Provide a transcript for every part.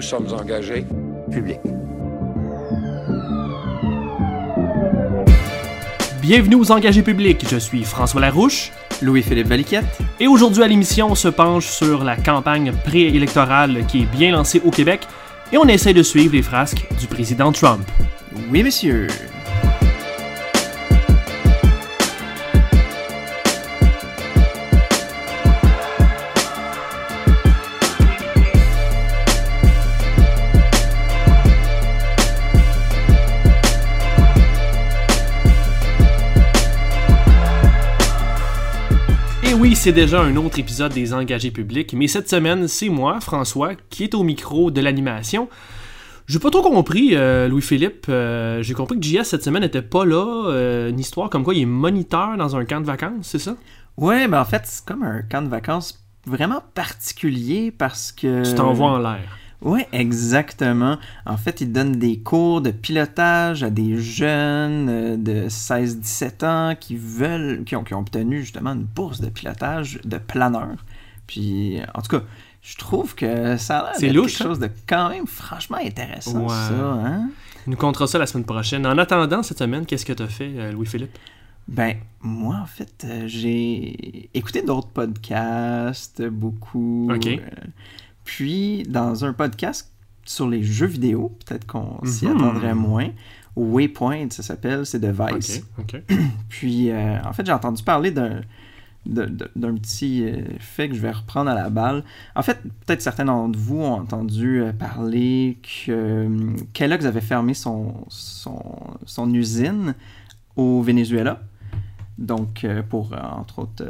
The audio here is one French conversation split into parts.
Nous sommes engagés. public. Bienvenue aux engagés publics, je suis François Larouche Louis-Philippe Valiquette. et aujourd'hui à l'émission on se penche sur la campagne préélectorale qui est bien lancée au Québec et on essaie de suivre les frasques du président Trump. Oui, monsieur. C'est déjà un autre épisode des engagés publics, mais cette semaine c'est moi, François, qui est au micro de l'animation. J'ai pas trop compris, euh, Louis-Philippe. euh, J'ai compris que JS cette semaine n'était pas là. euh, une histoire comme quoi il est moniteur dans un camp de vacances, c'est ça? Ouais, ben en fait, c'est comme un camp de vacances vraiment particulier parce que. Tu t'envoies en l'air. Ouais, exactement. En fait, il donne des cours de pilotage à des jeunes euh, de 16-17 ans qui veulent, qui ont, qui ont obtenu justement une bourse de pilotage de planeur. Puis, en tout cas, je trouve que ça a l'air louche, quelque chose de quand même franchement intéressant, Ouais. ça, hein? Il nous comptera ça la semaine prochaine. En attendant, cette semaine, qu'est-ce que t'as fait, euh, Louis-Philippe? Ben, moi, en fait, euh, j'ai écouté d'autres podcasts, beaucoup. Ok. euh, puis, dans un podcast sur les jeux vidéo, peut-être qu'on s'y Mhm. attendrait moins. Waypoint, ça s'appelle, c'est de Vice. Puis, euh, en fait, j'ai entendu parler d'un d'un petit euh, fait que je vais reprendre à la balle. En fait, peut-être certains d'entre vous ont entendu euh, parler que Kellogg's avait fermé son, son, son usine au Venezuela. Donc, pour, entre autres,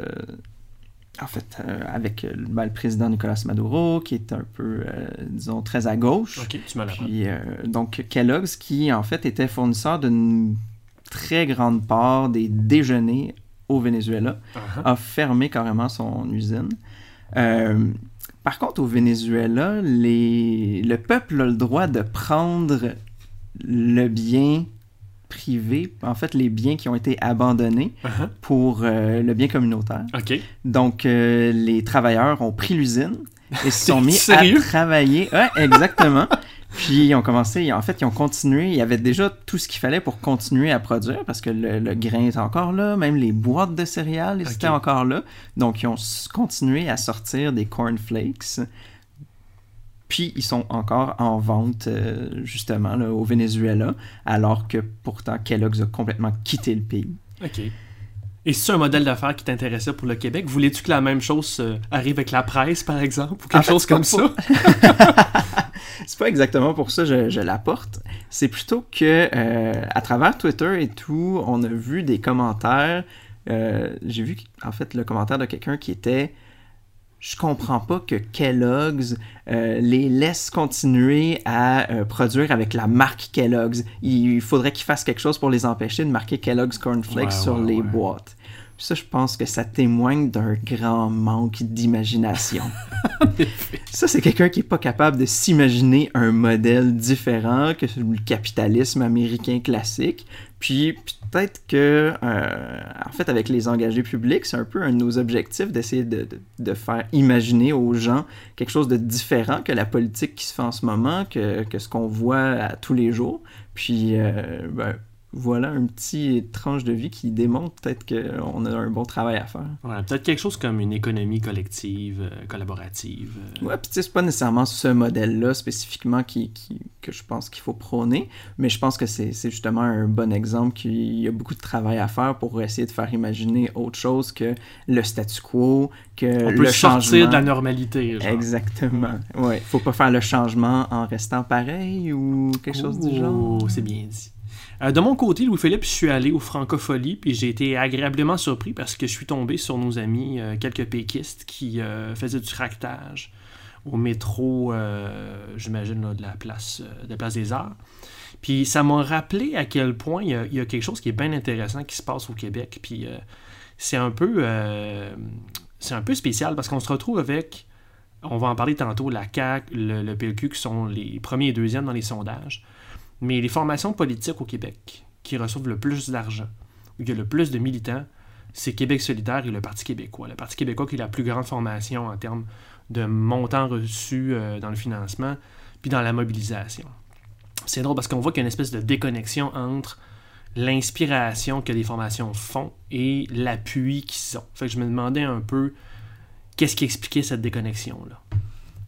en fait, euh, avec euh, ben, le président Nicolas Maduro, qui est un peu, euh, disons, très à gauche. Ok, tu l'apprends. Puis, euh, donc, Kellogg's, qui en fait était fournisseur d'une très grande part des déjeuners au Venezuela, Ah, a fermé carrément son usine. Par contre, au Venezuela, les... le peuple a le droit de prendre le bien privé, en fait, les biens qui ont été abandonnés ah. pour euh, le bien communautaire. Ok. Donc, euh, les travailleurs ont pris l'usine et se sont mis Sérieux? à travailler. Ouais, exactement. Puis, ils ont commencé, en fait, ils ont continué. Il y avait déjà tout ce qu'il fallait pour continuer à produire parce que le, le grain est encore là, même les boîtes de céréales étaient encore là. Donc, ils ont continué à sortir des cornflakes. Puis, ils sont encore en vente, euh, justement, là, au Venezuela, alors que pourtant, Kellogg's a complètement quitté le pays. Ok. Et c'est un modèle d'affaires qui t'intéressait pour le Québec? Voulais-tu que la même chose euh, arrive avec la presse, par exemple, ou quelque En fait, chose comme ça? C'est pas exactement pour ça que je, je l'apporte. C'est plutôt que euh, à travers Twitter et tout, on a vu des commentaires. J'ai vu en fait le commentaire de quelqu'un qui était je comprends pas que Kellogg's euh, les laisse continuer à euh, produire avec la marque Kellogg's. Il faudrait qu'ils fassent quelque chose pour les empêcher de marquer Kellogg's Cornflakes Ouais, sur ouais, les ouais. boîtes. Ça, je pense que ça témoigne d'un grand manque d'imagination. Ça, c'est quelqu'un qui est pas capable de s'imaginer un modèle différent que le capitalisme américain classique. Puis peut-être que, euh, en fait, avec les engagés publics, c'est un peu un de nos objectifs d'essayer de, de- faire imaginer aux gens quelque chose de différent que la politique qui se fait en ce moment, que, que ce qu'on voit à tous les jours. Puis, euh, ben, voilà un petit tranche de vie qui démontre peut-être qu'on a un bon travail à faire. Ouais, peut-être quelque chose comme une économie collective, euh, collaborative. euh. Ouais, puis tu sais, c'est pas nécessairement ce modèle-là spécifiquement qui, qui- que je pense qu'il faut prôner, mais je pense que c'est justement un bon exemple qu'il y a beaucoup de travail à faire pour essayer de faire imaginer autre chose que le statu quo, que On peut le sortir changement. de la normalité. genre. Exactement. Ouais, faut pas faire le changement en restant pareil ou quelque chose du genre. C'est bien dit. Euh, de mon côté, Louis-Philippe, je suis allé au Francophonie, puis j'ai été agréablement surpris parce que je suis tombé sur nos amis, euh, quelques péquistes, qui euh, faisaient du tractage au métro, j'imagine, de la place, de la place des Arts. Puis ça m'a rappelé à quel point il y, a, quelque chose qui est bien intéressant qui se passe au Québec. Puis c'est un peu c'est un peu spécial parce qu'on se retrouve avec, on va en parler tantôt, la CAQ, le, le PLQ qui sont les premiers et deuxièmes dans les sondages. Mais les formations politiques au Québec qui reçoivent le plus d'argent, où il y a le plus de militants, c'est Québec solidaire et le Parti québécois. Le Parti québécois qui est la plus grande formation en termes de montants reçus euh, dans le financement. puis dans la mobilisation. C'est drôle parce qu'on voit qu'il y a une espèce de déconnexion entre l'inspiration que les formations font et l'appui qu'ils ont. Fait que je me demandais un peu qu'est-ce qui expliquait cette déconnexion-là?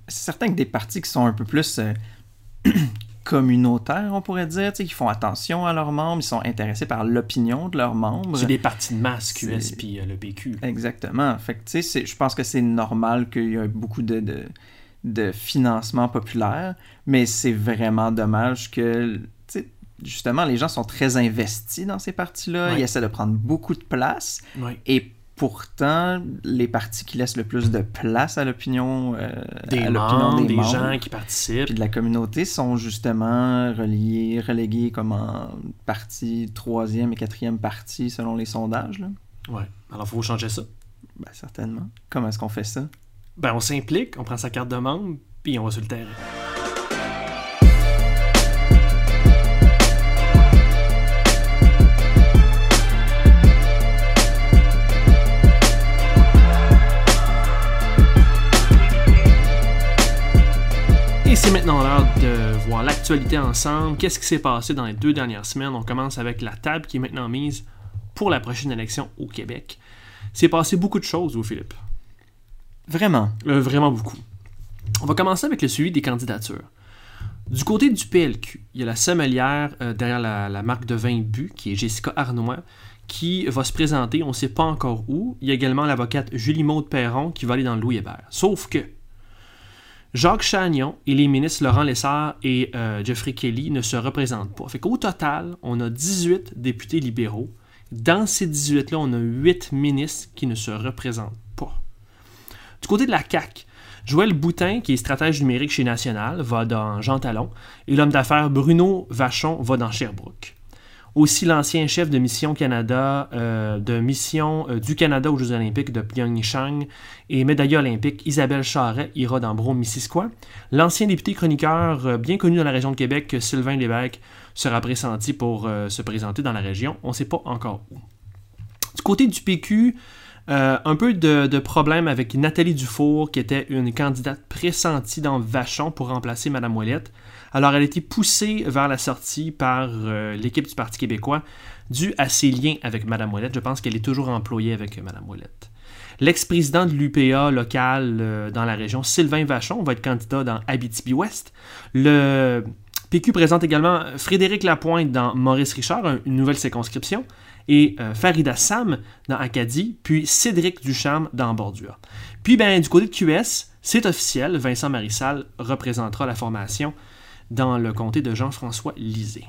C'est certain que des partis qui sont un peu plus euh, communautaires, on pourrait dire, qui font attention à leurs membres, ils sont intéressés par l'opinion de leurs membres. C'est des partis de masse, QS puis euh, le PQ. Exactement. Fait que, je pense que c'est normal qu'il y ait beaucoup de, de, de financement populaire, mais c'est vraiment dommage que, justement, les gens sont très investis dans ces partis-là, ils essaient de prendre beaucoup de place, et pourtant, les partis qui laissent le plus de place à l'opinion euh, des, membres, des, gens qui participent puis de la communauté sont justement reliés, relégués comme en partie troisième et quatrième partie selon les sondages. Là. Ouais. Alors, faut changer ça. Ben, certainement. Comment est-ce qu'on fait ça? Ben, on s'implique, on prend sa carte de membre, puis on va sur le terrain. C'est maintenant l'heure de voir l'actualité ensemble. Qu'est-ce qui s'est passé dans les deux dernières semaines? On commence avec la table qui est maintenant mise pour la prochaine élection au Québec. C'est passé beaucoup de choses, vous, Philippe. Vraiment? Euh, vraiment beaucoup. On va commencer avec le suivi des candidatures. Du côté du PLQ, il y a la sommelière euh, derrière la, marque de vin Bu, qui est Jessica Arnois, qui va se présenter, on ne sait pas encore où. Il y a également l'avocate Julie Maude Perron qui va aller dans le Louis Hébert. Sauf que Jacques Chagnon et les ministres Laurent Lessard et euh, Jeffrey Kelly ne se représentent pas. Fait qu'au total, on a 18 députés libéraux. Dans ces 18-là, on a 8 ministres qui ne se représentent pas. Du côté de la CAQ, Joël Boutin, qui est stratège numérique chez National, va dans Jean Talon, et l'homme d'affaires Bruno Vachon va dans Sherbrooke. Aussi, l'ancien chef de mission Canada, euh, de mission euh, du Canada aux Jeux Olympiques de Pyeongchang et médaillée olympique Isabelle Charret ira dans Brome-Missisquoi. L'ancien député chroniqueur euh, bien connu dans la région de Québec, Sylvain Lévesque, sera pressenti pour se présenter dans la région. On ne sait pas encore où. Du côté du PQ, un peu de, de, problème avec Nathalie Dufour, qui était une candidate pressentie dans Vachon pour remplacer Mme Ouellette. Alors, elle a été poussée vers la sortie par euh, l'équipe du Parti québécois dû à ses liens avec Mme Ouellette. Je pense qu'elle est toujours employée avec Mme Ouellette. L'ex-président de l'UPA local euh, dans la région, Sylvain Vachon, va être candidat dans Abitibi-Ouest. Le PQ présente également Frédéric Lapointe dans Maurice Richard, une nouvelle circonscription, et euh, Farida Sam dans Acadie, puis Cédric Ducharme dans Bordure. Puis ben, du côté de QS, c'est officiel, Vincent Marissal représentera la formation dans le comté de Jean-François Lisée.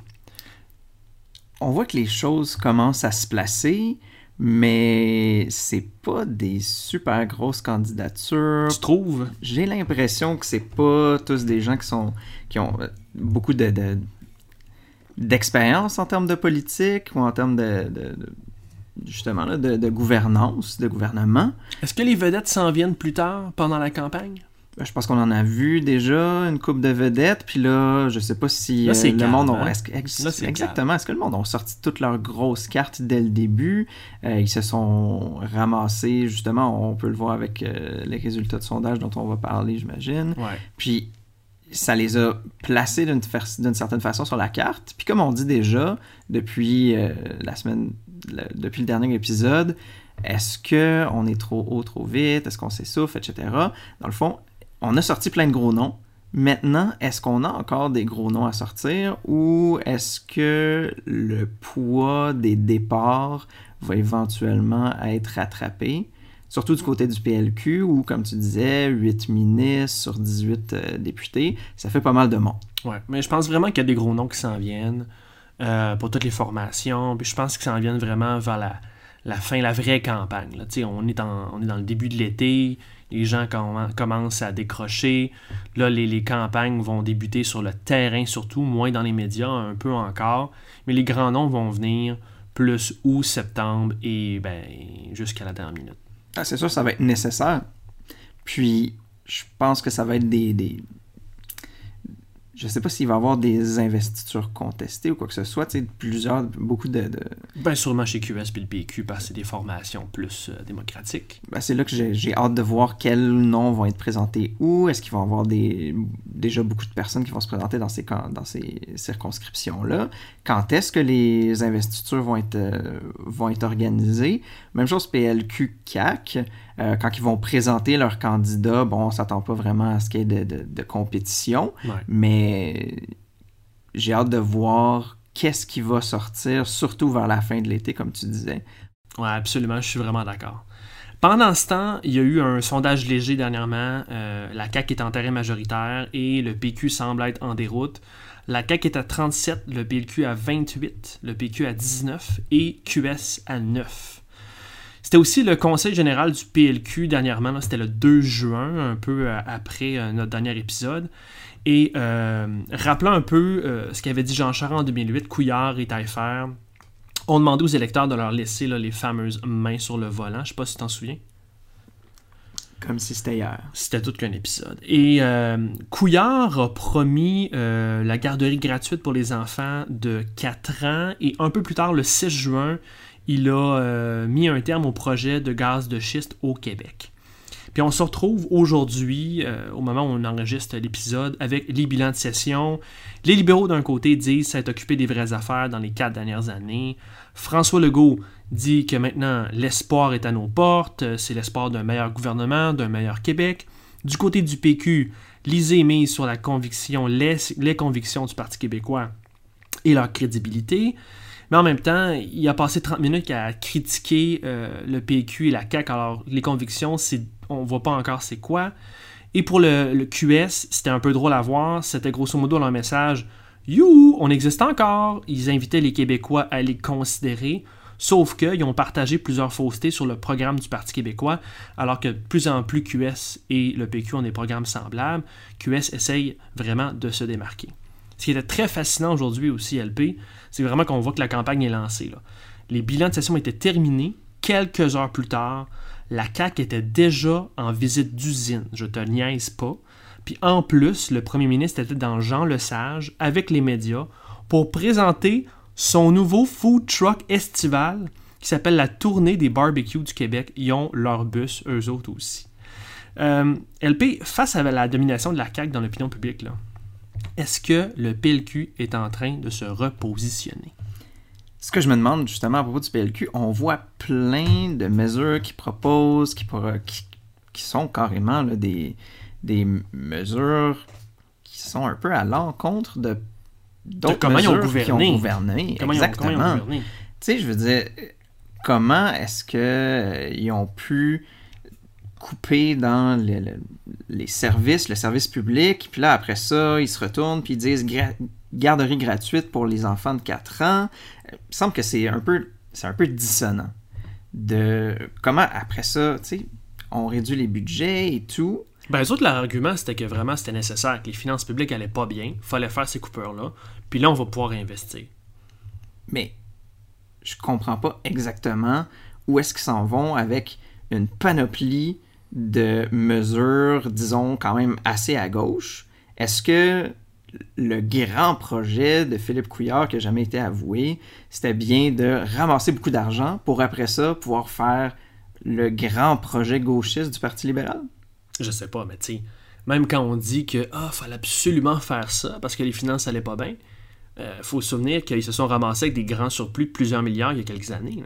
On voit que les choses commencent à se placer, mais c'est pas des super grosses candidatures. Tu trouves? J'ai l'impression que c'est pas tous des gens qui sont qui ont euh, beaucoup de, d'expérience en termes de politique ou en termes de, justement de, gouvernance, de gouvernement. Est-ce que les vedettes s'en viennent plus tard pendant la campagne? Je pense qu'on en a vu déjà une coupe de vedettes, puis là, je sais pas si euh, le monde a... exactement. Est-ce que le monde a sorti toutes leurs grosses cartes dès le début? Euh, Ils se sont ramassés, justement, on peut le voir avec euh, les résultats de sondage dont on va parler, j'imagine. Puis ça les a placés d'une certaine façon sur la carte. Puis comme on dit déjà depuis la semaine, depuis le dernier épisode, est-ce qu'on est trop haut, trop vite? Est-ce qu'on s'essouffle, etc.? Dans le fond, on a sorti plein de gros noms. Maintenant, est-ce qu'on a encore des gros noms à sortir ou est-ce que le poids des départs va éventuellement être rattrapé? Surtout du côté du PLQ où, comme tu disais, 8 ministres sur 18 euh, députés, ça fait pas mal de monde. Ouais, mais je pense vraiment qu'il y a des gros noms qui s'en viennent euh, pour toutes les formations. Puis je pense qu'ils s'en viennent vraiment vers la, fin, la vraie campagne. Là. On est dans le début de l'été les gens commencent à décrocher. Là, les, campagnes vont débuter sur le terrain, surtout, moins dans les médias, un peu encore. Mais les grands noms vont venir plus août, septembre et ben, jusqu'à la dernière minute. Ah, c'est sûr, ça va être nécessaire. Puis, je pense que ça va être des, je sais pas s'il va y avoir des investitures contestées ou quoi que ce soit, tu sais, plusieurs, beaucoup de... de... Ben sûrement chez QS puis le PQ parce que c'est des formations plus euh, démocratiques. Ben, c'est là que j'ai, hâte de voir quels noms vont être présentés où, est-ce qu'il va y avoir des, déjà beaucoup de personnes qui vont se présenter dans ces, camp- dans ces circonscriptions-là, quand est-ce que les investitures vont être, euh, vont être organisées, même chose PLQ-CAC, euh, quand ils vont présenter leurs candidats, bon, on s'attend pas vraiment à ce qu'il y ait de, de- de compétition, Ouais. mais j'ai hâte de voir qu'est-ce qui va sortir, surtout vers la fin de l'été, comme tu disais. Ouais, absolument, je suis vraiment d'accord. Pendant ce temps, il y a eu un sondage léger dernièrement. euh, la CAQ est en terrain majoritaire et le PQ semble être en déroute. La CAQ est à 37, le PLQ à 28, le PQ à 19 et QS à 9. C'était aussi le conseil général du PLQ dernièrement, c'était le 2 juin, un peu euh, après euh, notre dernier épisode. Et euh, rappelant un peu euh, ce qu'avait dit Jean Charest en 2008, Couillard et Taillefer ont demandé aux électeurs de leur laisser là, les fameuses mains sur le volant. Je sais pas si tu t'en souviens. Comme si c'était hier. C'était tout qu'un épisode. Et euh, Couillard a promis la garderie gratuite pour les enfants de 4 ans. Et un peu plus tard, le 6 juin, il a euh, mis un terme au projet de gaz de schiste au Québec. Puis on se retrouve aujourd'hui, euh, au moment où on enregistre l'épisode, avec les bilans de session. Les libéraux, d'un côté, disent s'être occupé des vraies affaires dans les quatre dernières années. François Legault dit que maintenant l'espoir est à nos portes, c'est l'espoir d'un meilleur gouvernement, d'un meilleur Québec. Du côté du PQ, lisez mise sur la conviction, les, les convictions du Parti québécois et leur crédibilité. Mais en même temps, il a passé 30 minutes à critiquer euh, le PQ et la CAQ. Alors, les convictions, on voit pas encore c'est quoi. Et pour le, le QS, c'était un peu drôle à voir. C'était grosso modo leur message You, on existe encore. Ils invitaient les Québécois à les considérer. Sauf qu'ils ont partagé plusieurs faussetés sur le programme du Parti québécois, alors que de plus en plus QS et le PQ ont des programmes semblables. QS essaye vraiment de se démarquer. Ce qui était très fascinant aujourd'hui aussi, LP, c'est vraiment qu'on voit que la campagne est lancée. Les bilans de session étaient terminés. Quelques heures plus tard, la CAQ était déjà en visite d'usine. Je te niaise pas. Puis en plus, le premier ministre était dans Jean Lesage avec les médias pour présenter son nouveau food truck estival qui s'appelle la Tournée des barbecues du Québec. Ils ont leur bus, eux autres aussi. Euh, LP, face à la domination de la CAQ dans l'opinion publique, est-ce que le PLQ est en train de se repositionner? Ce que je me demande justement à propos du PLQ, on voit plein de mesures qu'ils proposent, qui, qui, qui sont carrément là, des, des mesures qui sont un peu à l'encontre de d'autres comment ils ont mesures qui ont gouverné. Comment ils ont- Exactement. comment ils ont gouverné? Tu sais, je veux dire, comment est-ce que euh, ont pu couper dans le- le- les services, le service public, puis là, après ça, ils se retournent, puis ils disent gra- garderie gratuite pour les enfants de 4 ans. Euh, Il me semble que c'est un peu, c'est un peu dissonant. De comment, après ça, tu sais, on réduit les budgets et tout. Ben, eux autres, leur argument, c'était que vraiment, c'était nécessaire, que les finances publiques allaient pas bien, fallait faire ces coupures-là, puis là, on va pouvoir investir. Mais je comprends pas exactement où est-ce qu'ils s'en vont avec une panoplie de mesures, disons, quand même assez à gauche. Est-ce que le grand projet de Philippe Couillard qui n'a jamais été avoué, c'était bien de ramasser beaucoup d'argent pour après ça pouvoir faire le grand projet gauchiste du Parti libéral? Je sais pas, mais tu sais, même quand on dit que ah, fallait absolument faire ça parce que les finances allaient pas bien, euh, faut se souvenir qu'ils se sont ramassés avec des grands surplus de plusieurs milliards il y a quelques années.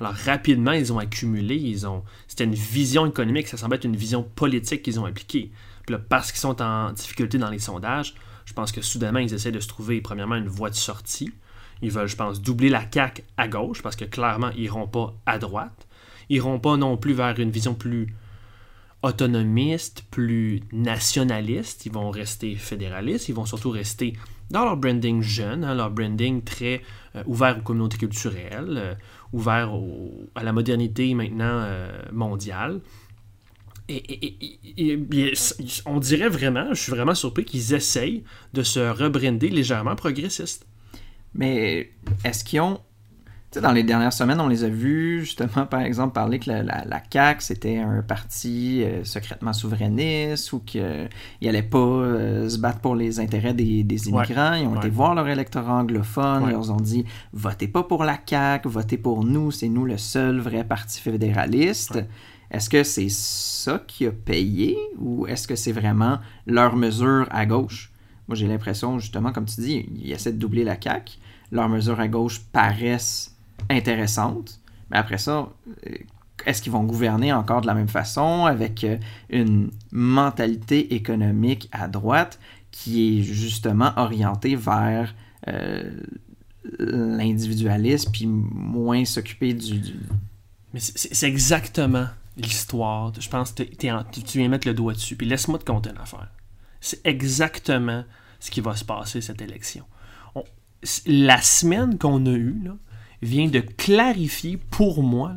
Alors rapidement, ils ont accumulé, ils ont. C'était une vision économique, ça semble être une vision politique qu'ils ont appliquée. Puis là, parce qu'ils sont en difficulté dans les sondages, je pense que soudainement, ils essaient de se trouver, premièrement, une voie de sortie. Ils veulent, je pense, doubler la CAQ à gauche, parce que clairement, ils iront pas à droite. Ils iront pas non plus vers une vision plus autonomistes, plus nationalistes, ils vont rester fédéralistes, ils vont surtout rester dans leur branding jeune, hein, leur branding très euh, ouvert aux communautés culturelles, euh, ouvert à la modernité maintenant euh, mondiale. Et, on dirait vraiment, je suis vraiment surpris qu'ils essayent de se rebrander légèrement progressistes. Mais est-ce qu'ils ont sais, dans les dernières semaines, on les a vus, justement, par exemple, parler que la, la, CAQ, c'était un parti euh, secrètement souverainiste ou qu'il n'allait pas euh, se battre pour les intérêts des, des immigrants. Ils ont été voir leur électorat anglophone, ils leur ont dit votez pas pour la CAQ, votez pour nous, c'est nous le seul vrai parti fédéraliste. Est-ce que c'est ça qui a payé ou est-ce que c'est vraiment leur mesure à gauche? Moi, j'ai l'impression, justement, comme tu dis, ils essaient de doubler la CAQ. Leurs mesures à gauche paraissent intéressante. Mais après ça, euh, est-ce qu'ils vont gouverner encore de la même façon avec euh, une mentalité économique à droite qui est justement orientée vers euh, l'individualisme puis moins s'occuper du, Mais c'est exactement l'histoire. Je pense que tu viens mettre le doigt dessus. Puis laisse-moi te compter une affaire. C'est exactement ce qui va se passer cette élection. la semaine qu'on a eue, là, vient de clarifier pour moi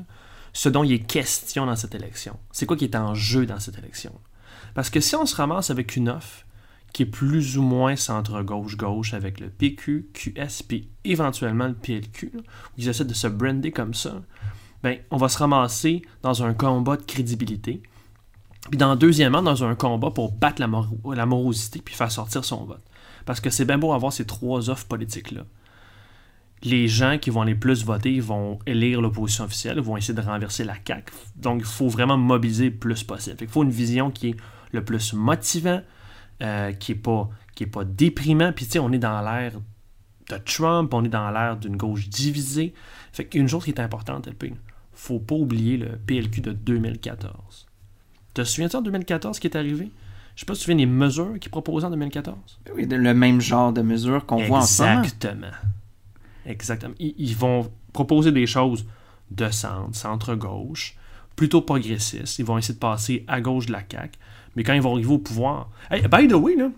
ce dont il est question dans cette élection. C'est quoi qui est en jeu dans cette élection? Parce que si on se ramasse avec une offre qui est plus ou moins centre-gauche-gauche avec le PQ, QS, puis éventuellement le PLQ, où ils essaient de se brander comme ça, ben, on va se ramasser dans un combat de crédibilité. Puis dans deuxièmement, dans un combat pour battre la, morosité puis faire sortir son vote. Parce que c'est bien beau avoir ces trois offres politiques-là les gens qui vont les plus voter vont élire l'opposition officielle, vont essayer de renverser la CAQ. Donc, il faut vraiment mobiliser le plus possible. Il faut une vision qui est le plus motivant, euh, qui n'est pas, qui est pas déprimant. Puis, tu sais, on est dans l'ère de Trump, on est dans l'ère d'une gauche divisée. Fait qu'une chose qui est importante, LP, faut pas oublier le PLQ de 2014. Te souviens-tu en 2014 ce qui est arrivé? Je sais pas si tu te souviens des mesures qu'ils proposaient en 2014. Oui, le même genre de mesures qu'on voit en ce moment. Exactement. Exactement. Ils, vont proposer des choses de centre, centre-gauche, plutôt progressistes. Ils vont essayer de passer à gauche de la CAQ. Mais quand ils vont arriver au pouvoir. Hey, by the way, là,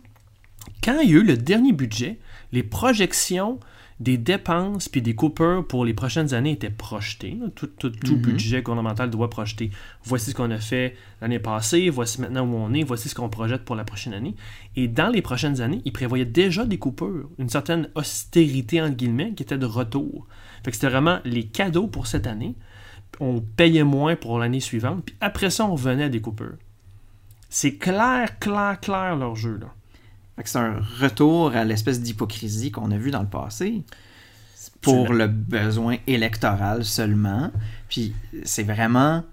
quand il y a eu le dernier budget, les projections des dépenses puis des coupures pour les prochaines années étaient projetées. Tout, mhm. budget gouvernemental doit projeter. Voici ce qu'on a fait l'année passée, voici maintenant où on est, voici ce qu'on projette pour la prochaine année. Et dans les prochaines années, ils prévoyaient déjà des coupures, une certaine austérité, entre guillemets, qui était de retour. Fait que c'était vraiment les cadeaux pour cette année. On payait moins pour l'année suivante, puis après ça, on venait à des coupures. C'est clair, clair, clair leur jeu, là c'est un retour à l'espèce d'hypocrisie qu'on a vu dans le passé pour le besoin électoral seulement. Puis c'est vraiment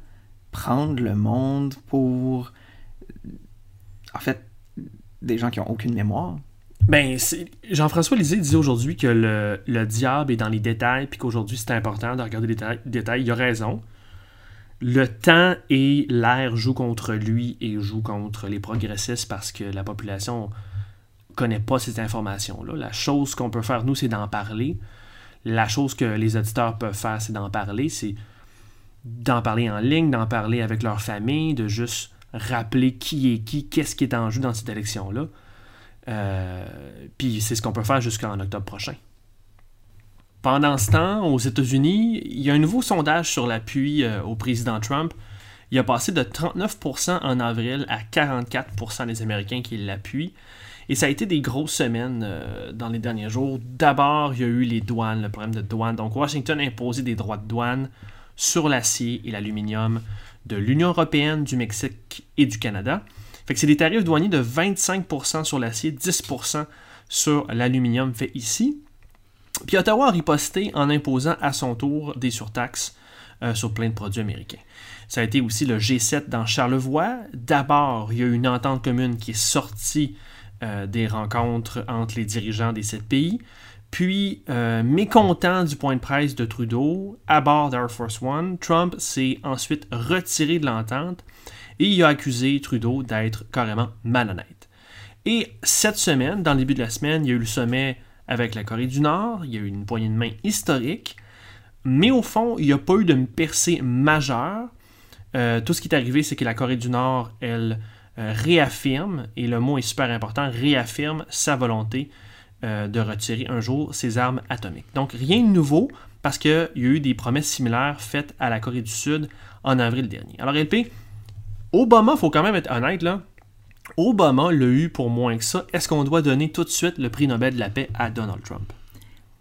prendre le monde pour, en fait, des gens qui ont aucune mémoire. Ben, Jean-François Lisée disait aujourd'hui que le, le, diable est dans les détails, puis qu'aujourd'hui c'est important de regarder les détails. Il a raison. Le temps et l'air jouent contre lui et jouent contre les progressistes parce que la population connaît pas ces informations-là. La chose qu'on peut faire, nous, c'est d'en parler. La chose que les auditeurs peuvent faire, c'est d'en parler. C'est d'en parler en ligne, d'en parler avec leur famille, de juste rappeler qui est qui, qu'est-ce qui est en jeu dans cette élection-là. Euh, puis c'est ce qu'on peut faire jusqu'en octobre prochain. Pendant ce temps, aux États-Unis, il y a un nouveau sondage sur l'appui euh, au président Trump. Il a passé de 39% en avril à 44% des Américains qui l'appuient. Et ça a été des grosses semaines euh, dans les derniers jours. D'abord, il y a eu les douanes, le problème de douane. Donc, Washington a imposé des droits de douane sur l'acier et l'aluminium de l'Union européenne, du Mexique et du Canada. Fait que c'est des tarifs douaniers de 25% sur l'acier, 10% sur l'aluminium fait ici. Puis Ottawa a riposté en imposant à son tour des surtaxes euh, sur plein de produits américains. Ça a été aussi le G7 dans Charlevoix. D'abord, il y a eu une entente commune qui est sortie euh, des rencontres entre les dirigeants des sept pays. Puis, euh, mécontent du point de presse de Trudeau à bord d'Air Force One, Trump s'est ensuite retiré de l'entente et il a accusé Trudeau d'être carrément malhonnête. Et cette semaine, dans le début de la semaine, il y a eu le sommet avec la Corée du Nord, il y a eu une poignée de main historique, mais au fond, il n'y a pas eu de percée majeure. Euh, tout ce qui est arrivé, c'est que la Corée du Nord, elle, réaffirme, et le mot est super important, réaffirme sa volonté euh, de retirer un jour ses armes atomiques. Donc rien de nouveau parce qu'il y a eu des promesses similaires faites à la Corée du Sud en avril dernier. Alors LP, Obama, faut quand même être honnête là, Obama l'a eu pour moins que ça. Est-ce qu'on doit donner tout de suite le prix Nobel de la paix à Donald Trump?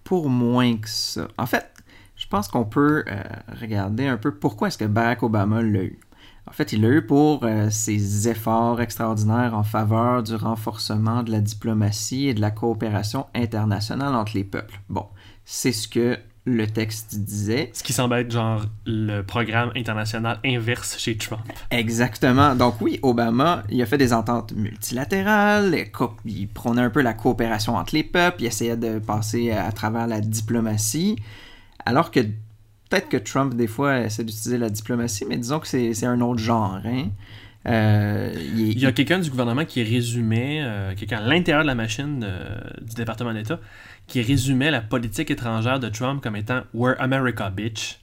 Pour moins que ça. En fait, je pense qu'on peut euh, regarder un peu pourquoi est-ce que Barack Obama l'a eu. En fait, il l'a eu pour euh, ses efforts extraordinaires en faveur du renforcement de la diplomatie et de la coopération internationale entre les peuples. Bon, c'est ce que le texte disait. Ce qui semble être genre le programme international inverse chez Trump. Exactement. Donc oui, Obama, il a fait des ententes multilatérales, il prônait un peu la coopération entre les peuples, il essayait de passer à travers la diplomatie, alors que peut-être que Trump, des fois, essaie d'utiliser la diplomatie, mais disons que c'est un autre genre. Hein? Euh, il, y a quelqu'un du gouvernement qui résumait, euh, quelqu'un à l'intérieur de la machine euh, du département d'État, qui résumait la politique étrangère de Trump comme étant We're America, bitch.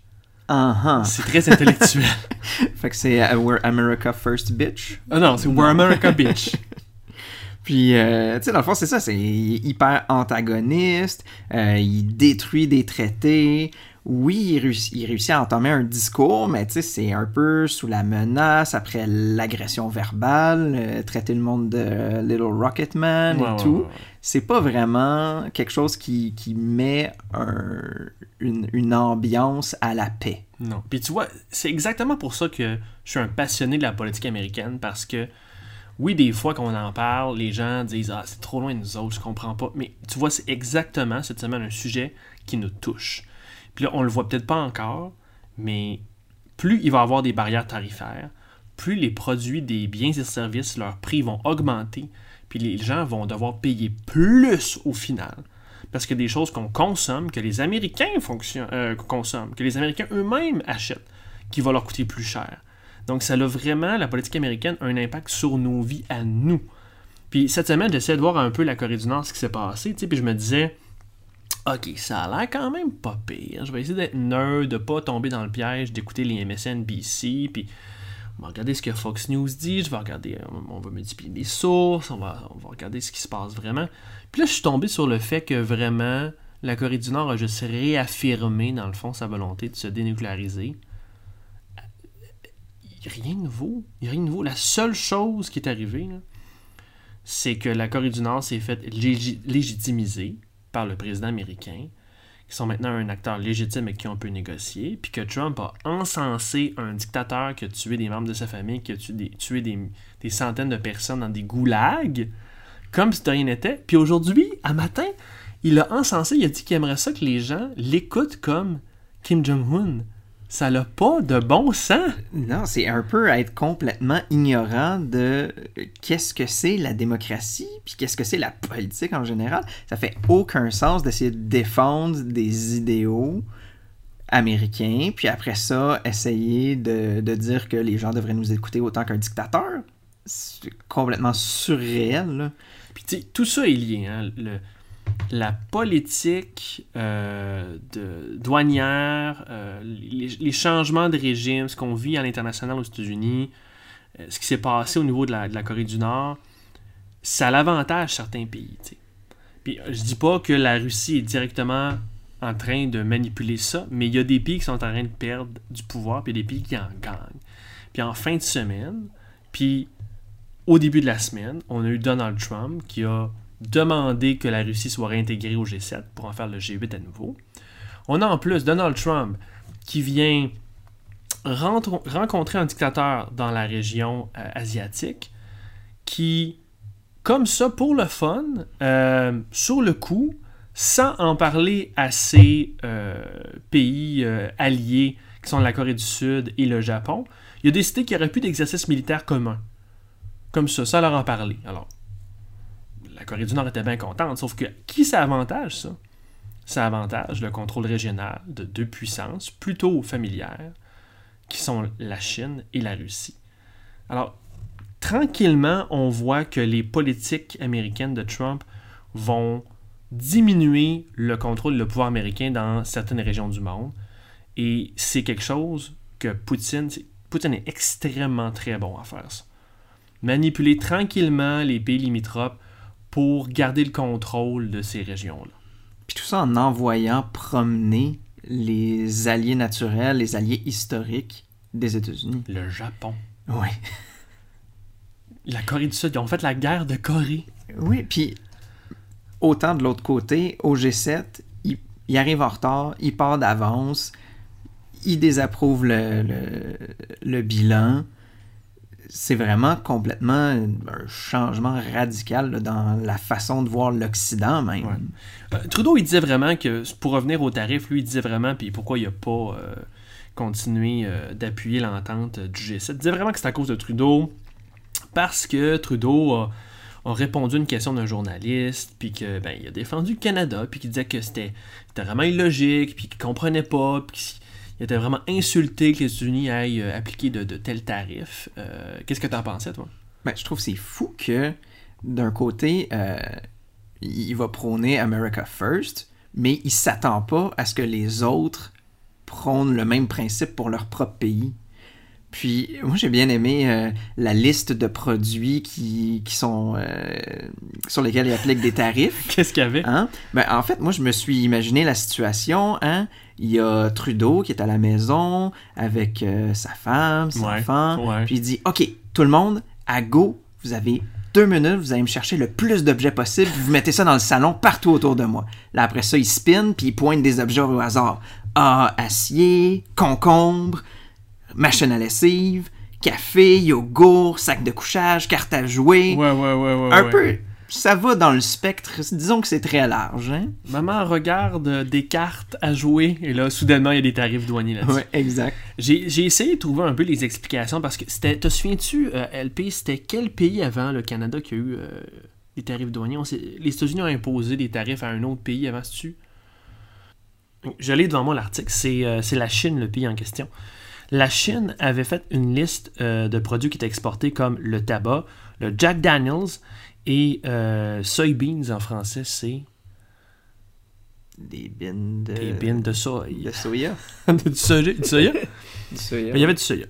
Uh-huh. C'est très intellectuel. fait que c'est We're America First, bitch. Ah non, c'est We're America, bitch. Puis, tu sais, dans le fond, c'est ça, c'est hyper antagoniste, il détruit des traités, oui, il réussit, à entamer un discours, mais c'est un peu sous la menace, après l'agression verbale, euh, traiter le monde de Little Rocketman et tout. c'est pas vraiment quelque chose qui, met une, une, ambiance à la paix. Non. Puis tu vois, c'est exactement pour ça que je suis un passionné de la politique américaine, parce que oui, des fois, quand on en parle, les gens disent Ah, c'est trop loin de nous autres, je comprends pas. Mais tu vois, c'est exactement cette semaine un sujet qui nous touche. Puis là, on le voit peut-être pas encore, mais plus il va y avoir des barrières tarifaires, plus les produits des biens et services, leurs prix vont augmenter, puis les gens vont devoir payer plus au final. Parce que des choses qu'on consomme, que les Américains euh, consomment, que les Américains eux-mêmes achètent, qui vont leur coûter plus cher. Donc ça a vraiment, la politique américaine, un impact sur nos vies à nous. Puis cette semaine, j'essayais de voir un peu la Corée du Nord, ce qui s'est passé, puis je me disais, OK, ça a l'air quand même pas pire. Je vais essayer d'être nerd, de pas tomber dans le piège d'écouter les MSNBC, puis on va regarder ce que Fox News dit, je vais regarder, euh, on va multiplier les sources, on va, regarder ce qui se passe vraiment. Puis là, je suis tombé sur le fait que vraiment, la Corée du Nord a juste réaffirmé, dans le fond, sa volonté de se dénucléariser. A rien de nouveau. Rien de nouveau. La seule chose qui est arrivée, c'est que la Corée du Nord s'est faite légitimiser par le président américain, qui sont maintenant un acteur légitime et qui on peut négocier, puis que Trump a encensé un dictateur qui a tué des membres de sa famille, qui a tué des centaines de personnes dans des goulags, comme si de rien n'était. Puis aujourd'hui, à matin, il a encensé, il a dit qu'il aimerait ça que les gens l'écoutent comme Kim Jong-un ça n'a pas de bon sens. Non, c'est un peu être complètement ignorant de qu'est-ce que c'est la démocratie, puis qu'est-ce que c'est la politique en général. Ça fait aucun sens d'essayer de défendre des idéaux américains, puis après ça, essayer de, dire que les gens devraient nous écouter autant qu'un dictateur. C'est complètement surréel. Puis tout ça est lié. Hein? Le, la politique euh, douanière, euh, les, changements de régime, ce qu'on vit à l'international aux États-Unis, euh, ce qui s'est passé au niveau de la, Corée du Nord, ça l'avantage certains pays. Puis je dis pas que la Russie est directement en train de manipuler ça, mais il y a des pays qui sont en train de perdre du pouvoir, puis des pays qui en gagnent. Puis en fin de semaine, puis au début de la semaine, on a eu Donald Trump qui a demander que la Russie soit réintégrée au G7 pour en faire le G8 à nouveau. On a en plus Donald Trump qui vient rencontrer un dictateur dans la région euh, asiatique qui, comme ça, pour le fun, euh, sur le coup, sans en parler à ses euh, pays alliés qui sont la Corée du Sud et le Japon, il a décidé qu'il n'y aurait plus d'exercice militaire commun. Comme ça, sans leur en parler. Alors, la Corée du Nord était bien contente, sauf que qui ça avantage, ça? Ça avantage le contrôle régional de deux puissances plutôt familières, qui sont la Chine et la Russie. Alors, tranquillement, on voit que les politiques américaines de Trump vont diminuer le contrôle, le pouvoir américain dans certaines régions du monde. Et c'est quelque chose que Poutine, Poutine est extrêmement très bon à faire ça. Manipuler tranquillement les pays limitrophes pour garder le contrôle de ces régions-là. Puis tout ça en envoyant promener les alliés naturels, les alliés historiques des États-Unis. Le Japon. Oui. La Corée du Sud, ils ont fait la guerre de Corée. Oui, puis autant de l'autre côté, au G7, il arrive en retard, il part d'avance, il désapprouve le, le, le bilan. C'est vraiment complètement un changement radical dans la façon de voir l'Occident même. Euh, Trudeau, il disait vraiment que, pour revenir au tarif, lui, il disait vraiment, puis pourquoi il n'a pas euh, continué euh, d'appuyer l'entente du G7. Il disait vraiment que c'est à cause de Trudeau, parce que Trudeau a, répondu à une question d'un journaliste, puis que ben, il a défendu le Canada, puis qu'il disait que c'était c'était vraiment illogique, puis qu'il comprenait pas, puis qu'il était vraiment insulté que les États-Unis aillent euh, appliquer de, tels tarifs. Euh, Qu'est-ce que t'en pensais, toi? Ben, je trouve c'est fou que, d'un côté, euh, il va prôner America First, mais il s'attend pas à ce que les autres prônent le même principe pour leur propre pays. Puis, moi, j'ai bien aimé euh, la liste de produits qui, qui sont euh, sur lesquels il applique des tarifs. Qu'est-ce qu'il y avait? Hein? Ben, en fait, moi, je me suis imaginé la situation. Hein? Il y a Trudeau qui est à la maison avec euh, sa femme, ses Ouais, enfants. ouais. Puis il dit Ok, tout le monde, à go, vous avez deux minutes, vous allez me chercher le plus d'objets possible, puis vous mettez ça dans le salon partout autour de moi. Là, après ça, il spin, puis il pointe des objets au hasard. Ah, acier, concombre, machine à lessive, café, yogourt, sac de couchage, carte à jouer. Ouais, ouais, ouais, ouais. Un ouais. peu, ça va dans le spectre. Disons que c'est très large. Hein? Maman regarde euh, des cartes à jouer et là, soudainement, il y a des tarifs douaniers là-dessus. Ouais, exact. J'ai essayé de trouver un peu les explications parce que c'était. Te souviens-tu, euh, LP, c'était quel pays avant le Canada qui a eu euh, des tarifs douaniers? Les États-Unis ont imposé des tarifs à un autre pays avant, tu Je l'ai devant moi l'article. C'est euh, c'est la Chine, le pays en question. La Chine avait fait une liste euh, de produits qui étaient exportés comme le tabac, le Jack Daniels et euh, soybeans en français, c'est Des bines de... des bines de soya. de soya. du soya. Du soya? Du soya. Il y avait du soya.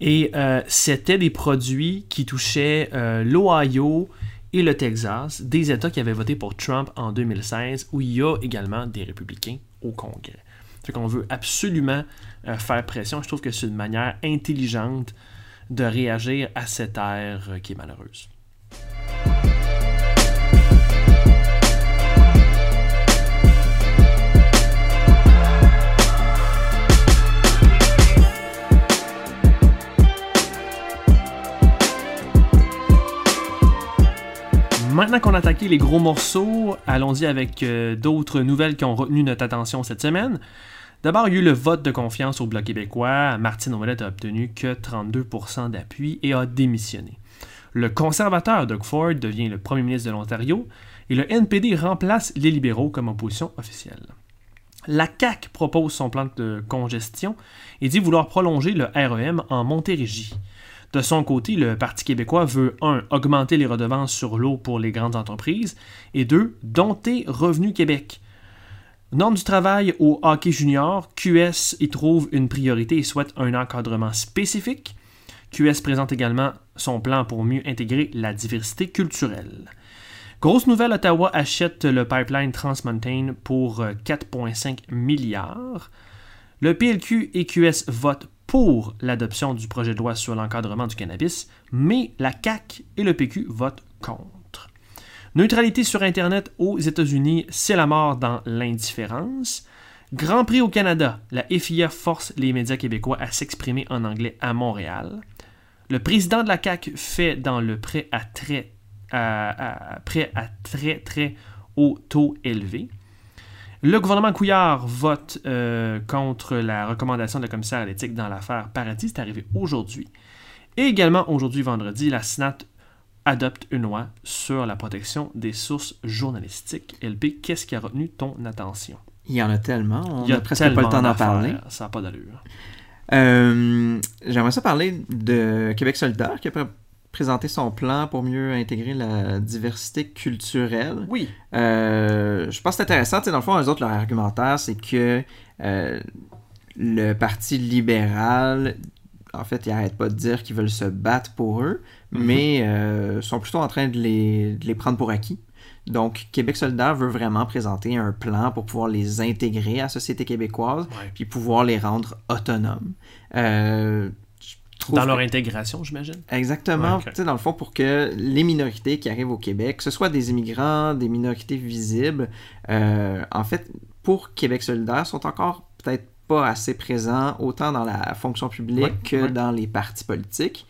Et euh, c'était des produits qui touchaient l'Ohio et le Texas, des États qui avaient voté pour Trump en 2016, où il y a également des républicains au Congrès. Fait qu'on veut absolument faire pression. Je trouve que c'est une manière intelligente de réagir à cette ère euh, qui est malheureuse. Maintenant qu'on a attaqué les gros morceaux, allons-y avec euh, d'autres nouvelles qui ont retenu notre attention cette semaine. D'abord, il y a eu le vote de confiance au Bloc québécois. Martine Ouellette a obtenu que 32% d'appui et a démissionné. Le conservateur Doug Ford devient le premier ministre de l'Ontario et le NPD remplace les libéraux comme opposition officielle. La CAQ propose son plan de congestion et dit vouloir prolonger le REM en Montérégie. De son côté, le Parti québécois veut 1. augmenter les redevances sur l'eau pour les grandes entreprises et 2. dompter Revenu Québec. Norme du travail au hockey junior, QS y trouve une priorité et souhaite un encadrement spécifique. QS présente également son plan pour mieux intégrer la diversité culturelle. Grosse nouvelle, Ottawa achète le pipeline Transmountain pour euh, 4,5 milliards. Le PLQ et QS votent pour l'adoption du projet de loi sur l'encadrement du cannabis, mais la CAQ et le PQ votent contre. Neutralité sur Internet aux États-Unis, c'est la mort dans l'indifférence. Grand Prix au Canada, la FIA force les médias québécois à s'exprimer en anglais à Montréal. Le président de la CAQ fait dans le prêt à très, prêt à très très haut taux élevé. Le gouvernement Couillard vote euh, contre la recommandation de la commissaire à l'éthique dans l'affaire Paradis. C'est arrivé aujourd'hui. Et également aujourd'hui, vendredi, la Sénat adopte une loi sur la protection des sources journalistiques. LP, qu'est-ce qui a retenu ton attention? Il y en a tellement. On Il y a presque pas le temps d'en parler. Ça n'a pas d'allure. Euh, J'aimerais ça parler de Québec solidaire qui a pr- présenté son plan pour mieux intégrer la diversité culturelle. Oui. Euh, je pense que c'est intéressant. Dans le fond, eux autres, leur argumentaire, c'est que euh, le Parti libéral, en fait, ils n'arrêtent pas de dire qu'ils veulent se battre pour eux, Mhm. mais euh, sont plutôt en train de les, de les prendre pour acquis. Donc, Québec solidaire veut vraiment présenter un plan pour pouvoir les intégrer à la société québécoise, Ouais. puis pouvoir les rendre autonomes. Euh, Dans leur intégration, j'imagine? Exactement. Ouais, ok. Tu sais, dans le fond, pour que les minorités qui arrivent au Québec, que ce soit des immigrants, des minorités visibles, euh, en fait, pour Québec solidaire sont encore peut-être pas assez présents autant dans la fonction publique que dans les partis politiques.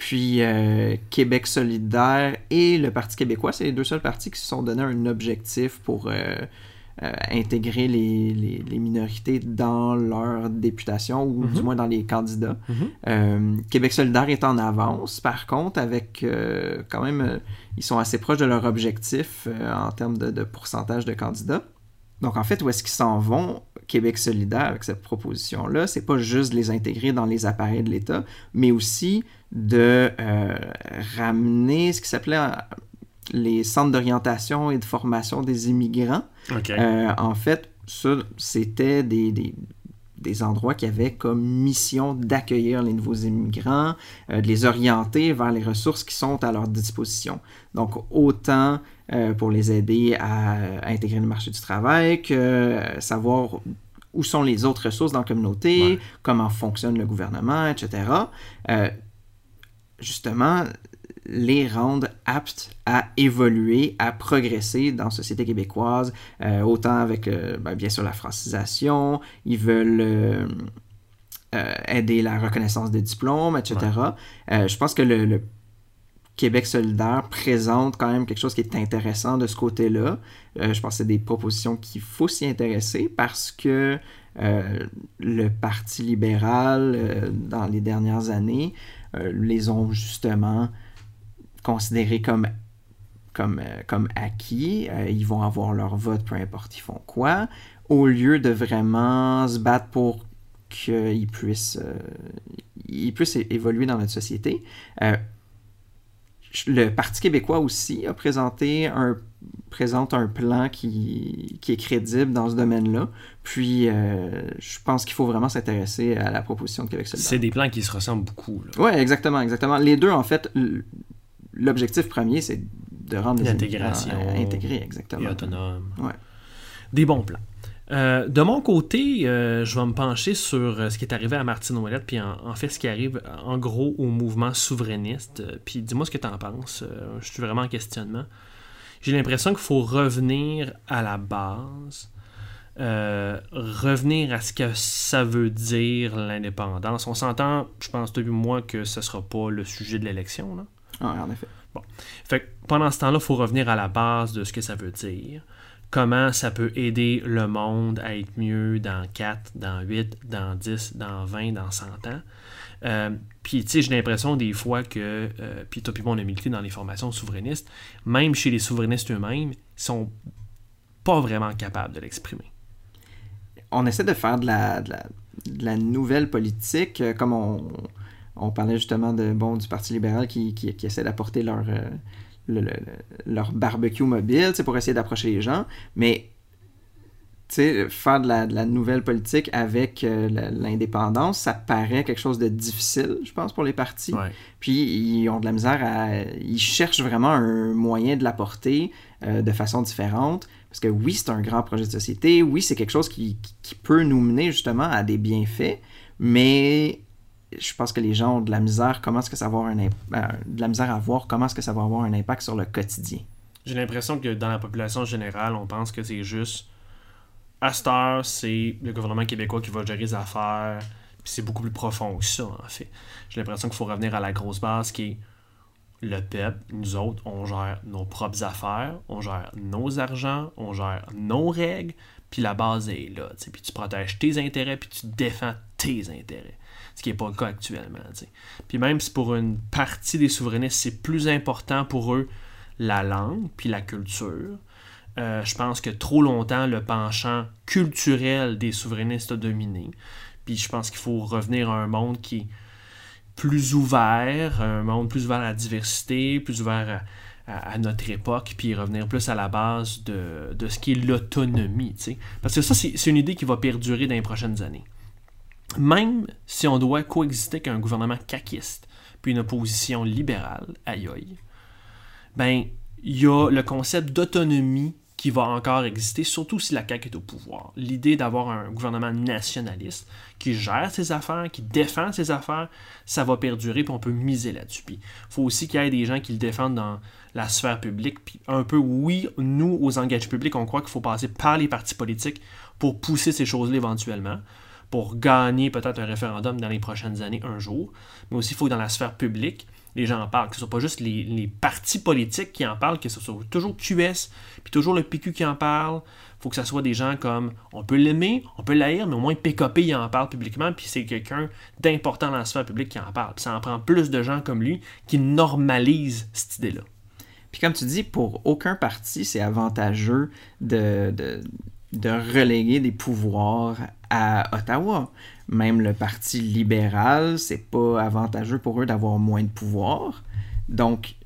Puis euh, Québec solidaire et le Parti québécois, c'est les deux seuls partis qui se sont donné un objectif pour euh, euh, intégrer les, minorités dans leur députation ou du mhm. moins dans les candidats. Mhm. Québec solidaire est en avance, par contre, avec quand même, ils sont assez proches de leur objectif en termes de, de pourcentage de candidats. Donc, en fait, où est-ce qu'ils s'en vont, Québec solidaire, avec cette proposition-là? C'est pas juste de les intégrer dans les appareils de l'État, mais aussi de euh, ramener ce qui s'appelait euh, les centres d'orientation et de formation des immigrants. Euh, en fait, ça, c'était des, des, endroits qui avaient comme mission d'accueillir les nouveaux immigrants, de les orienter vers les ressources qui sont à leur disposition. Donc, autant euh, pour les aider à, intégrer le marché du travail, que euh, savoir où sont les autres ressources dans la communauté, comment fonctionne le gouvernement, etc. Euh, justement, les rendre aptes à évoluer, à progresser dans la société québécoise, autant avec, ben, bien sûr, la francisation, ils veulent aider la reconnaissance des diplômes, etc. je pense que le Québec solidaire présente quand même quelque chose qui est intéressant de ce côté-là. Euh, je pense que c'est des propositions qu'il faut s'y intéresser parce que euh, le Parti libéral, euh, dans les dernières années, les ont justement considérés comme, comme, comme acquis. ils vont avoir leur vote, peu importe ils font quoi, au lieu de vraiment se battre pour qu'ils puissent, ils puissent évoluer dans notre société le Parti québécois aussi a présenté un, présente un plan qui, qui est crédible dans ce domaine-là. Puis, euh, je pense qu'il faut vraiment s'intéresser à la proposition de Québec solidaire. C'est des plans qui se ressemblent beaucoup. Oui, exactement, exactement. Les deux, en fait, l'objectif premier, c'est de rendre les intégration intégrés, exactement. Et autonomes. Ouais. Des bons plans. Euh, de mon côté, euh, je vais me pencher sur euh, ce qui est arrivé à Martine Ouellette, puis en, fait ce qui arrive en gros au mouvement souverainiste. puis dis-moi ce que tu en penses. je suis vraiment en questionnement. J'ai l'impression qu'il faut revenir à la base, revenir à ce que ça veut dire l'indépendance. On s'entend, je pense, depuis moi, que ce ne sera pas le sujet de l'élection. Là. Ah, en effet. Bon. Fait pendant ce temps-là, il faut revenir à la base de ce que ça veut dire comment ça peut aider le monde à être mieux dans 4, dans 8, dans 10, dans 20, dans 100 ans? Euh, puis, tu sais, j'ai l'impression des fois que, euh, puis toi, puis moi, on a milité dans les formations souverainistes, même chez les souverainistes eux-mêmes, ils sont pas vraiment capables de l'exprimer. On essaie de faire de la, de la, nouvelle politique, euh, comme on, on, parlait justement de, bon, du Parti libéral qui, qui, qui essaie d'apporter leur leur barbecue mobile pour essayer d'approcher les gens. Mais faire de la, de la, nouvelle politique avec euh, l'indépendance, ça paraît quelque chose de difficile, je pense, pour les partis. Puis ils ont de la misère à. Ils cherchent vraiment un moyen de l'apporter euh, de façon différente. Parce que oui, c'est un grand projet de société. Oui, c'est quelque chose qui, qui, peut nous mener justement à des bienfaits. Mais je pense que les gens ont de la misère, comment est-ce que ça va avoir un euh, de la misère à voir comment est-ce que ça va avoir un impact sur le quotidien? J'ai l'impression que dans la population générale, on pense que c'est juste à cette heure, c'est le gouvernement québécois qui va gérer les affaires, puis c'est beaucoup plus profond que ça, en fait. J'ai l'impression qu'il faut revenir à la grosse base qui est le PEP, nous autres, on gère nos propres affaires, on gère nos argents, on gère nos règles, puis la base est là. Puis tu protèges tes intérêts, puis tu défends tes intérêts ce qui n'est pas le cas actuellement. Puis même si pour une partie des souverainistes, c'est plus important pour eux la langue puis la culture, euh, je pense que trop longtemps, le penchant culturel des souverainistes a dominé. Puis je pense qu'il faut revenir à un monde qui est plus ouvert, un monde plus ouvert à la diversité, plus ouvert à, notre époque, puis revenir plus à la base de, de ce qui est l'autonomie. Parce que ça, c'est une idée qui va perdurer dans les prochaines années même si on doit coexister avec un gouvernement caquiste puis une opposition libérale, aïe aïe, ben, il y a le concept d'autonomie qui va encore exister, surtout si la CAQ est au pouvoir. L'idée d'avoir un gouvernement nationaliste qui gère ses affaires, qui défend ses affaires, ça va perdurer, puis on peut miser là-dessus. il faut aussi qu'il y ait des gens qui le défendent dans la sphère publique. Puis un peu, oui, nous, aux engagements publics, on croit qu'il faut passer par les partis politiques pour pousser ces choses-là éventuellement, pour gagner peut-être un référendum dans les prochaines années un jour. Mais aussi, il faut que dans la sphère publique, les gens en parlent, que ce ne soit pas juste les, partis politiques qui en parlent, que ce soit toujours QS, puis toujours le PQ qui en parle. Il faut que ce soit des gens comme, on peut l'aimer, on peut l'haïr, mais au moins PKP, il en parle publiquement, puis c'est quelqu'un d'important dans la sphère publique qui en parle. Puis ça en prend plus de gens comme lui qui normalisent cette idée-là. Puis comme tu dis, pour aucun parti, c'est avantageux de, de reléguer des pouvoirs à Ottawa. Même le Parti libéral, c'est pas avantageux pour eux d'avoir moins de pouvoir. Donc,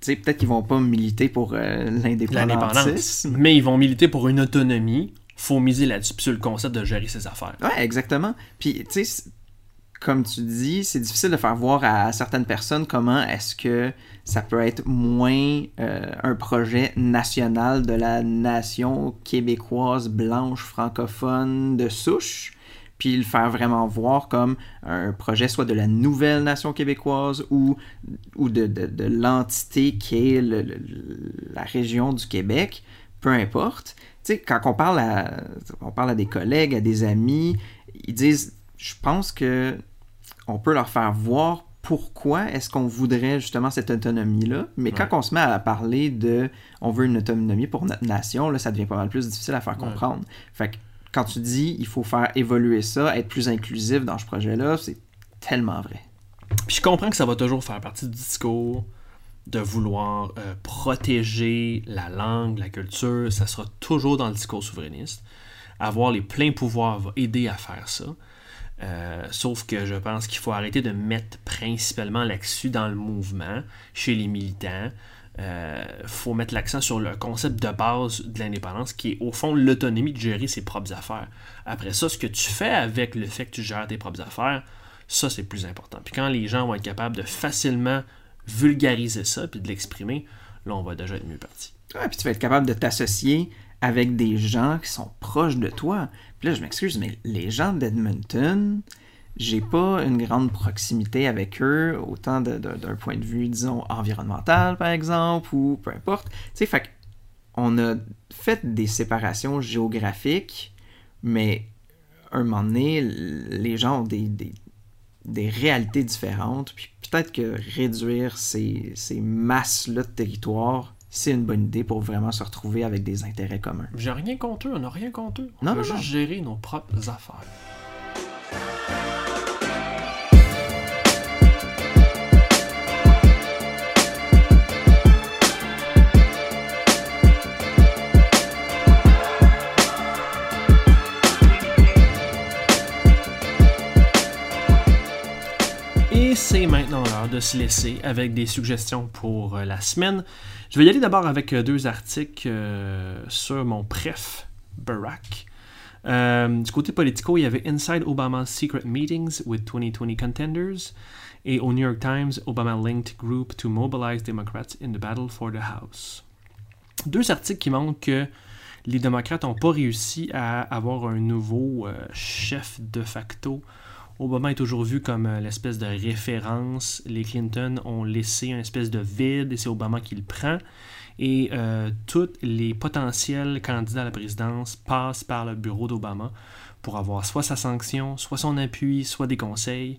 tu sais, peut-être qu'ils vont pas militer pour euh, l'indépendance. Mais ils vont militer pour une autonomie. Faut miser là-dessus, sur le concept de gérer ses affaires. Ouais, exactement. Puis, tu sais, comme tu dis, c'est difficile de faire voir à certaines personnes comment est-ce que ça peut être moins euh, un projet national de la nation québécoise blanche francophone de souche, puis le faire vraiment voir comme un projet soit de la nouvelle nation québécoise ou, ou de, de, l'entité qui est la région du Québec, peu importe. Tu sais, quand on parle, à, on parle à des collègues, à des amis, ils disent, je pense que on peut leur faire voir pourquoi est-ce qu'on voudrait justement cette autonomie-là. Mais quand on se met à parler de on veut une autonomie pour notre nation, là, ça devient pas mal plus difficile à faire comprendre. Fait que quand tu dis il faut faire évoluer ça, être plus inclusif dans ce projet-là, c'est tellement vrai. Puis je comprends que ça va toujours faire partie du discours de vouloir euh, protéger la langue, la culture, ça sera toujours dans le discours souverainiste. Avoir les pleins pouvoirs va aider à faire ça. Euh, sauf que je pense qu'il faut arrêter de mettre principalement l'accent dans le mouvement, chez les militants. Il euh, faut mettre l'accent sur le concept de base de l'indépendance, qui est au fond l'autonomie de gérer ses propres affaires. Après ça, ce que tu fais avec le fait que tu gères tes propres affaires, ça c'est plus important. Puis quand les gens vont être capables de facilement vulgariser ça, puis de l'exprimer, là on va déjà être mieux parti. Ouais, puis tu vas être capable de t'associer avec des gens qui sont proches de toi. Là, je m'excuse, mais les gens d'Edmonton, j'ai pas une grande proximité avec eux, autant d'un point de vue, disons, environnemental, par exemple, ou peu importe. Tu sais, fait on a fait des séparations géographiques, mais un moment donné, les gens ont des, des, réalités différentes, puis peut-être que réduire ces, ces masses-là de territoire c'est une bonne idée pour vraiment se retrouver avec des intérêts communs. J'ai rien contre eux, on n'a rien contre eux. On non, juste gérer nos propres affaires. Maintenant l'heure de se laisser avec des suggestions pour euh, la semaine. Je vais y aller d'abord avec euh, deux articles euh, sur mon préf, Barack. Du côté politico, il y avait Inside Obama's Secret Meetings with 2020 Contenders et au New York Times, Obama linked group to mobilize Democrats in the battle for the House. Deux articles qui montrent que les démocrates n'ont pas réussi à avoir un nouveau chef de facto Obama est toujours vu comme euh, l'espèce de référence. Les Clinton ont laissé une espèce de vide et c'est Obama qui le prend. Et euh, tous les potentiels candidats à la présidence passent par le bureau d'Obama pour avoir soit sa sanction, soit son appui, soit des conseils.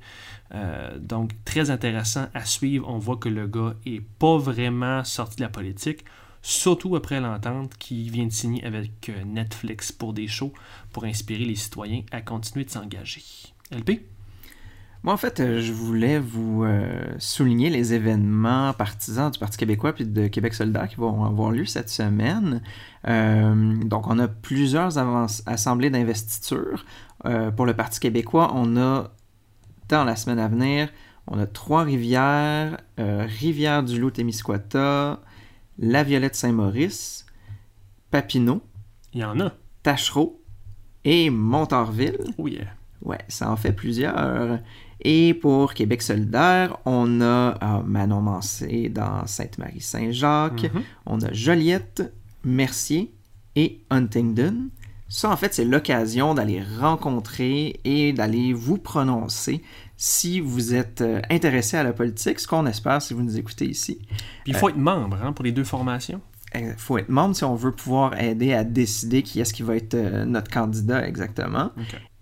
Euh, donc très intéressant à suivre. On voit que le gars est pas vraiment sorti de la politique, surtout après l'entente qui vient de signer avec Netflix pour des shows pour inspirer les citoyens à continuer de s'engager. LP? Moi, en fait, euh, je voulais vous euh, souligner les événements partisans du Parti québécois puis de Québec solidaire qui vont avoir lieu cette semaine. Euh, donc, on a plusieurs assemblées d'investiture. pour le Parti québécois, on a, dans la semaine à venir, on a Trois-Rivières, Rivière-du-Loup-Témiscouata, La Violette-Saint-Maurice, Papineau. Il y en a. Tachereau et Montarville. Oh yeah. Ouais, ça en fait plusieurs. Et pour Québec solidaire, on a euh, Manon Mancé dans Sainte-Marie-Saint-Jacques, mhm. on a Joliette, Mercier et Huntingdon. Ça, en fait, c'est l'occasion d'aller rencontrer et d'aller vous prononcer si vous êtes euh, intéressé à la politique, ce qu'on espère si vous nous écoutez ici. Puis il faut être membre hein, pour les deux formations. faut être membre si on veut pouvoir aider à décider qui est-ce qui va être euh, notre candidat exactement.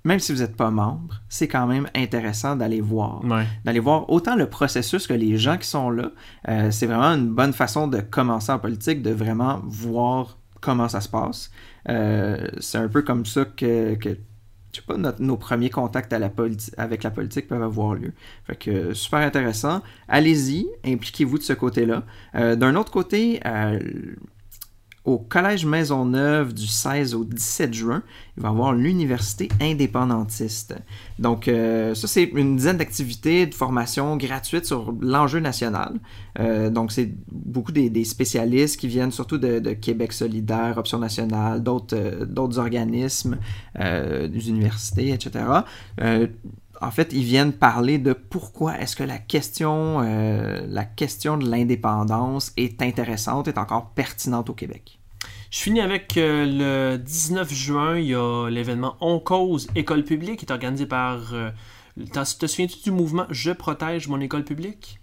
Même si vous n'êtes pas membre, c'est quand même intéressant d'aller voir. D'aller voir autant le processus que les gens qui sont là. Euh, c'est vraiment une bonne façon de commencer en politique, de vraiment voir comment ça se passe. Euh, c'est un peu comme ça que, que je sais pas, nos premiers contacts à la avec la politique peuvent avoir lieu. Fait que super intéressant. Allez-y, impliquez-vous de ce côté-là. Euh, d'un autre côté, euh, au Collège Maisonneuve du 16 au 17 juin, il va y avoir l'Université indépendantiste. Donc, euh, ça, c'est une dizaine d'activités de formation gratuites sur l'enjeu national. Euh, donc, c'est beaucoup des, spécialistes qui viennent surtout de, Québec solidaire, Option nationale, d'autres euh, organismes, des universités, etc en fait, ils viennent parler de pourquoi est-ce que la question, euh, la question de l'indépendance est intéressante, est encore pertinente au Québec. Je finis avec euh, le 19 juin, il y a l'événement On cause école publique qui est organisé par. Euh, te souviens-tu du mouvement Je protège mon école publique?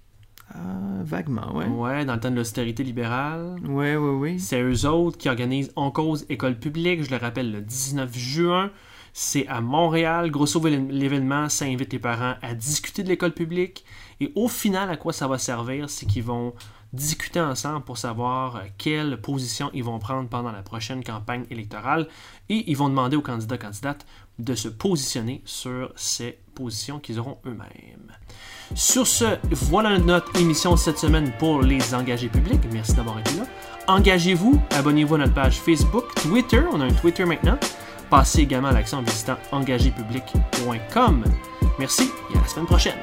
Vaguement, ouais. Ouais, dans le temps de l'austérité libérale. Ouais, ouais, oui. C'est eux autres qui organisent On cause école publique, je le rappelle, le 19 juin. C'est à Montréal. Grosso l'événement, ça invite les parents à discuter de l'école publique. Et au final, à quoi ça va servir, c'est qu'ils vont discuter ensemble pour savoir euh, quelle position ils vont prendre pendant la prochaine campagne électorale. Et ils vont demander aux candidats candidates de se positionner sur ces positions qu'ils auront eux-mêmes. Sur ce, voilà notre émission cette semaine pour les engagés publics. Merci d'avoir été là. Engagez-vous, abonnez-vous à notre page Facebook, Twitter, on a un Twitter maintenant. Passez également à l'action en visitant engagépublic.com. Merci et à la semaine prochaine.